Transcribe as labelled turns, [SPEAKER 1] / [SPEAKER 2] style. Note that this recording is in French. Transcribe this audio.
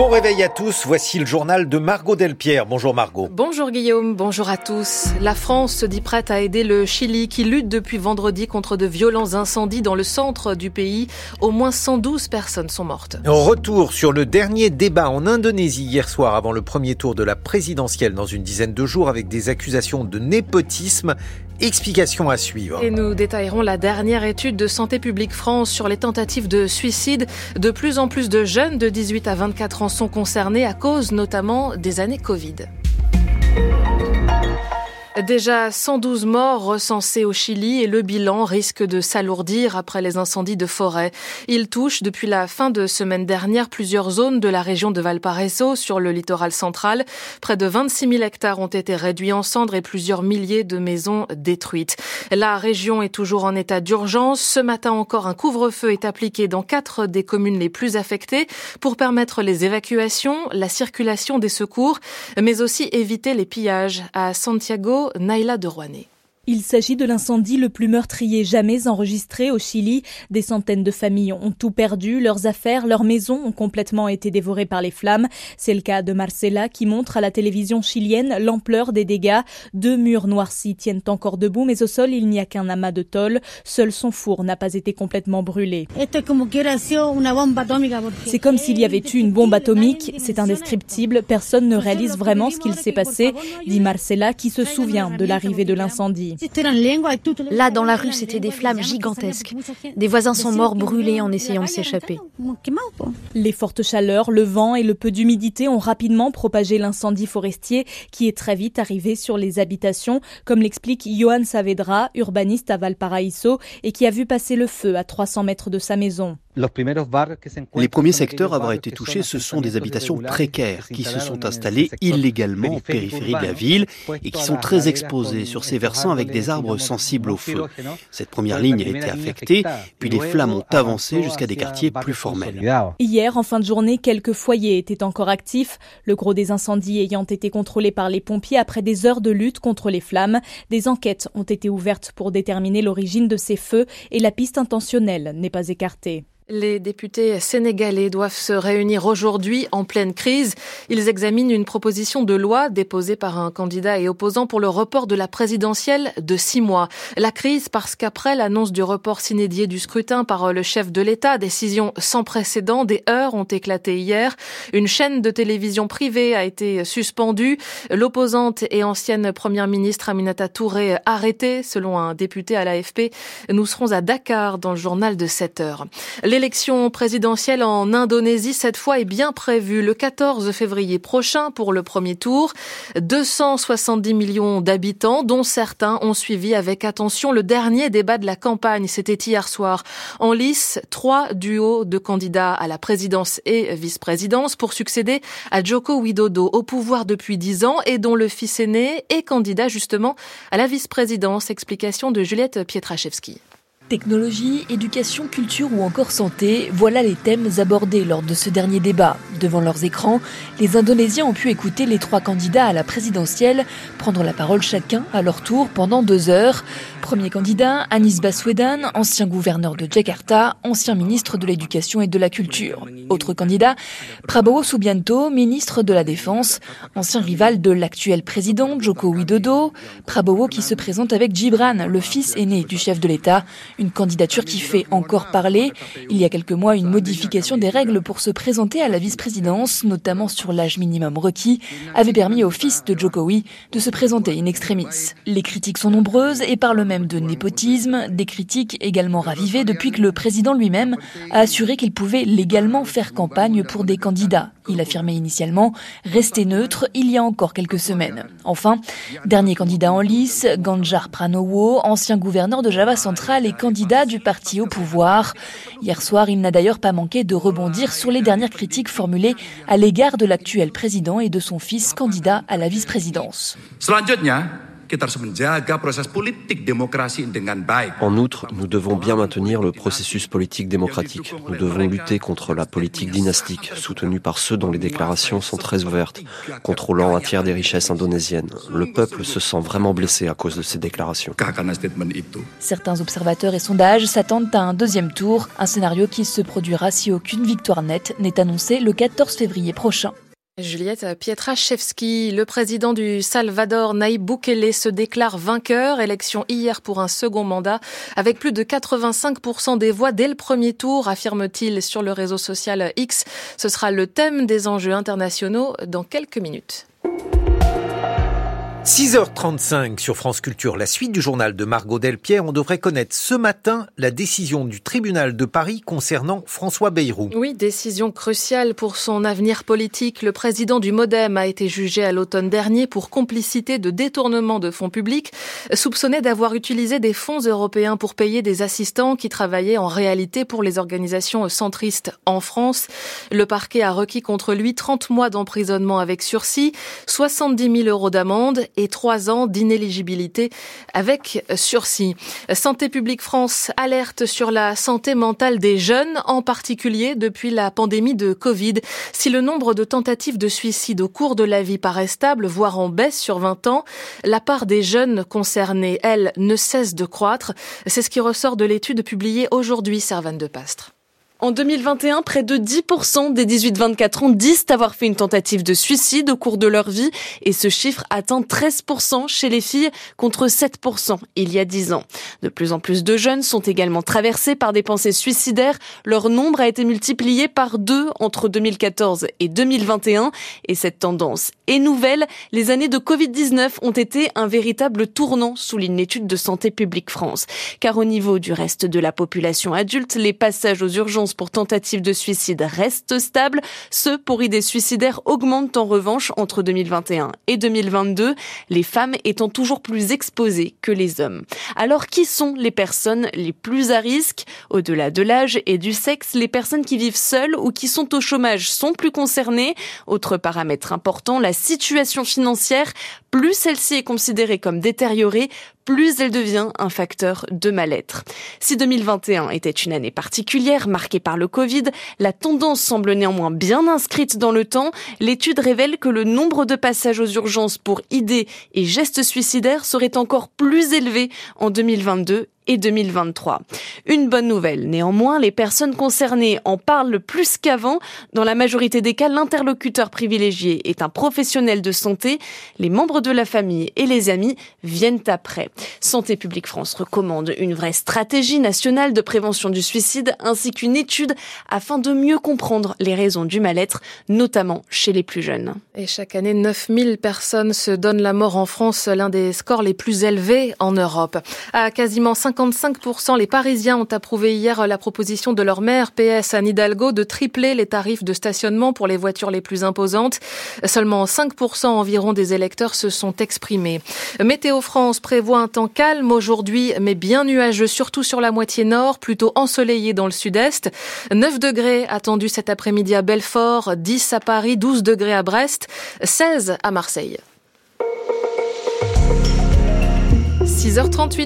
[SPEAKER 1] Bon réveil à tous, voici le journal de Margot Delpierre. Bonjour Margot.
[SPEAKER 2] Bonjour Guillaume, bonjour à tous. La France se dit prête à aider le Chili qui lutte depuis vendredi contre de violents incendies dans le centre du pays. Au moins 112 personnes sont mortes.
[SPEAKER 1] Retour sur le dernier débat en Indonésie hier soir avant le premier tour de la présidentielle dans une dizaine de jours avec des accusations de népotisme Explication à suivre.
[SPEAKER 2] Et nous détaillerons la dernière étude de Santé publique France sur les tentatives de suicide. De plus en plus de jeunes de 18 à 24 ans sont concernés à cause notamment des années Covid. Déjà 112 morts recensés au Chili et le bilan risque de s'alourdir après les incendies de forêt. Il touche depuis la fin de semaine dernière plusieurs zones de la région de Valparaiso sur le littoral central. Près de 26 000 hectares ont été réduits en cendres et plusieurs milliers de maisons détruites. La région est toujours en état d'urgence. Ce matin encore, un couvre-feu est appliqué dans quatre des communes les plus affectées pour permettre les évacuations, la circulation des secours, mais aussi éviter les pillages. À Santiago, Naila de Rouanet.
[SPEAKER 3] Il s'agit de l'incendie le plus meurtrier jamais enregistré au Chili. Des centaines de familles ont tout perdu, leurs affaires, leurs maisons ont complètement été dévorées par les flammes. C'est le cas de Marcela qui montre à la télévision chilienne l'ampleur des dégâts. Deux murs noircis tiennent encore debout, mais au sol il n'y a qu'un amas de tôle. Seul son four n'a pas été complètement brûlé. C'est comme s'il y avait eu une bombe atomique. C'est indescriptible. Personne ne réalise vraiment ce qu'il s'est passé, dit Marcela qui se souvient de l'arrivée de l'incendie.
[SPEAKER 4] Là, dans la rue, c'était des flammes gigantesques. Des voisins sont morts brûlés en essayant de s'échapper.
[SPEAKER 3] Les fortes chaleurs, le vent et le peu d'humidité ont rapidement propagé l'incendie forestier qui est très vite arrivé sur les habitations, comme l'explique Johan Saavedra, urbaniste à Valparaiso et qui a vu passer le feu à 300 mètres de sa maison.
[SPEAKER 5] Les premiers secteurs à avoir été touchés, ce sont des habitations précaires qui se sont installées illégalement en périphérie de la ville et qui sont très exposées sur ces versants avec des arbres sensibles au feu. Cette première ligne a été affectée, puis les flammes ont avancé jusqu'à des quartiers plus formels.
[SPEAKER 3] Hier, en fin de journée, quelques foyers étaient encore actifs, le gros des incendies ayant été contrôlé par les pompiers après des heures de lutte contre les flammes. Des enquêtes ont été ouvertes pour déterminer l'origine de ces feux et la piste intentionnelle n'est pas écartée.
[SPEAKER 2] Les députés sénégalais doivent se réunir aujourd'hui en pleine crise. Ils examinent une proposition de loi déposée par un candidat et opposant pour le report de la présidentielle de six mois. La crise parce qu'après l'annonce du report s'inédié du scrutin par le chef de l'État, décision sans précédent, des heures ont éclaté hier. Une chaîne de télévision privée a été suspendue. L'opposante et ancienne première ministre Aminata Touré arrêtée, selon un député à l'AFP. Nous serons à Dakar dans le journal de 7 heures. L'élection présidentielle en Indonésie, cette fois, est bien prévue le 14 février prochain pour le premier tour. 270 millions d'habitants, dont certains ont suivi avec attention le dernier débat de la campagne. C'était hier soir. En lice, trois duos de candidats à la présidence et vice-présidence pour succéder à Joko Widodo au pouvoir depuis dix ans et dont le fils aîné est candidat justement à la vice-présidence. Explication de Juliette Pietraszewski.
[SPEAKER 6] Technologie, éducation, culture ou encore santé, voilà les thèmes abordés lors de ce dernier débat. Devant leurs écrans, les Indonésiens ont pu écouter les trois candidats à la présidentielle prendre la parole chacun à leur tour pendant deux heures. Premier candidat, Anis Baswedan, ancien gouverneur de Jakarta, ancien ministre de l'Éducation et de la Culture. Autre candidat, Prabowo Subianto, ministre de la Défense, ancien rival de l'actuel président Joko Widodo. Prabowo qui se présente avec Gibran, le fils aîné du chef de l'État. Une candidature qui fait encore parler. Il y a quelques mois, une modification des règles pour se présenter à la vice-présidence, notamment sur l'âge minimum requis, avait permis au fils de Jokowi de se présenter in extremis. Les critiques sont nombreuses et parlent même de népotisme, des critiques également ravivées depuis que le président lui-même a assuré qu'il pouvait légalement faire campagne pour des candidats. Il affirmait initialement rester neutre il y a encore quelques semaines. Enfin, dernier candidat en lice, Ganjar Pranowo, ancien gouverneur de Java central et candidat du parti au pouvoir. Hier soir, il n'a d'ailleurs pas manqué de rebondir sur les dernières critiques formulées à l'égard de l'actuel président et de son fils candidat à la vice-présidence.
[SPEAKER 7] En outre, nous devons bien maintenir le processus politique démocratique. Nous devons lutter contre la politique dynastique, soutenue par ceux dont les déclarations sont très ouvertes, contrôlant un tiers des richesses indonésiennes. Le peuple se sent vraiment blessé à cause de ces déclarations.
[SPEAKER 6] Certains observateurs et sondages s'attendent à un deuxième tour, un scénario qui se produira si aucune victoire nette n'est annoncée le 14 février prochain.
[SPEAKER 2] Juliette Pietraszewski, le président du Salvador, Naïb Bukele, se déclare vainqueur. Élection hier pour un second mandat avec plus de 85% des voix dès le premier tour, affirme-t-il sur le réseau social X. Ce sera le thème des enjeux internationaux dans quelques minutes.
[SPEAKER 1] 6h35 sur France Culture, la suite du journal de Margot Delpierre. On devrait connaître ce matin la décision du tribunal de Paris concernant François Bayrou.
[SPEAKER 2] Oui, décision cruciale pour son avenir politique. Le président du Modem a été jugé à l'automne dernier pour complicité de détournement de fonds publics, soupçonné d'avoir utilisé des fonds européens pour payer des assistants qui travaillaient en réalité pour les organisations centristes en France. Le parquet a requis contre lui 30 mois d'emprisonnement avec sursis, 70 000 euros d'amende et trois ans d'inéligibilité avec sursis. Santé publique France alerte sur la santé mentale des jeunes, en particulier depuis la pandémie de Covid. Si le nombre de tentatives de suicide au cours de la vie paraît stable, voire en baisse sur 20 ans, la part des jeunes concernés, elle, ne cesse de croître. C'est ce qui ressort de l'étude publiée aujourd'hui, Servane de Pastre.
[SPEAKER 8] En 2021, près de 10% des 18-24 ans disent avoir fait une tentative de suicide au cours de leur vie et ce chiffre atteint 13% chez les filles contre 7% il y a 10 ans. De plus en plus de jeunes sont également traversés par des pensées suicidaires. Leur nombre a été multiplié par deux entre 2014 et 2021 et cette tendance est nouvelle. Les années de Covid-19 ont été un véritable tournant, souligne l'étude de Santé publique France. Car au niveau du reste de la population adulte, les passages aux urgences pour tentative de suicide restent stables. Ceux pour idées suicidaires augmentent en revanche entre 2021 et 2022, les femmes étant toujours plus exposées que les hommes. Alors qui sont les personnes les plus à risque? Au-delà de l'âge et du sexe, les personnes qui vivent seules ou qui sont au chômage sont plus concernées. Autre paramètre important, la situation financière. Plus celle-ci est considérée comme détériorée, plus elle devient un facteur de mal-être. Si 2021 était une année particulière marquée par le Covid, la tendance semble néanmoins bien inscrite dans le temps. L'étude révèle que le nombre de passages aux urgences pour idées et gestes suicidaires serait encore plus élevé en 2022 et 2023. Une bonne nouvelle, néanmoins, les personnes concernées en parlent plus qu'avant. Dans la majorité des cas, l'interlocuteur privilégié est un professionnel de santé. Les membres de la famille et les amis viennent après. Santé publique France recommande une vraie stratégie nationale de prévention du suicide ainsi qu'une étude afin de mieux comprendre les raisons du mal-être, notamment chez les plus jeunes.
[SPEAKER 2] Et chaque année, 9000 personnes se donnent la mort en France, l'un des scores les plus élevés en Europe. À quasiment 50 55% les Parisiens ont approuvé hier la proposition de leur maire PS Anne Hidalgo de tripler les tarifs de stationnement pour les voitures les plus imposantes. Seulement 5% environ des électeurs se sont exprimés. Météo France prévoit un temps calme aujourd'hui, mais bien nuageux, surtout sur la moitié nord, plutôt ensoleillé dans le sud-est. 9 degrés attendus cet après-midi à Belfort, 10 à Paris, 12 degrés à Brest, 16 à Marseille. 6h38.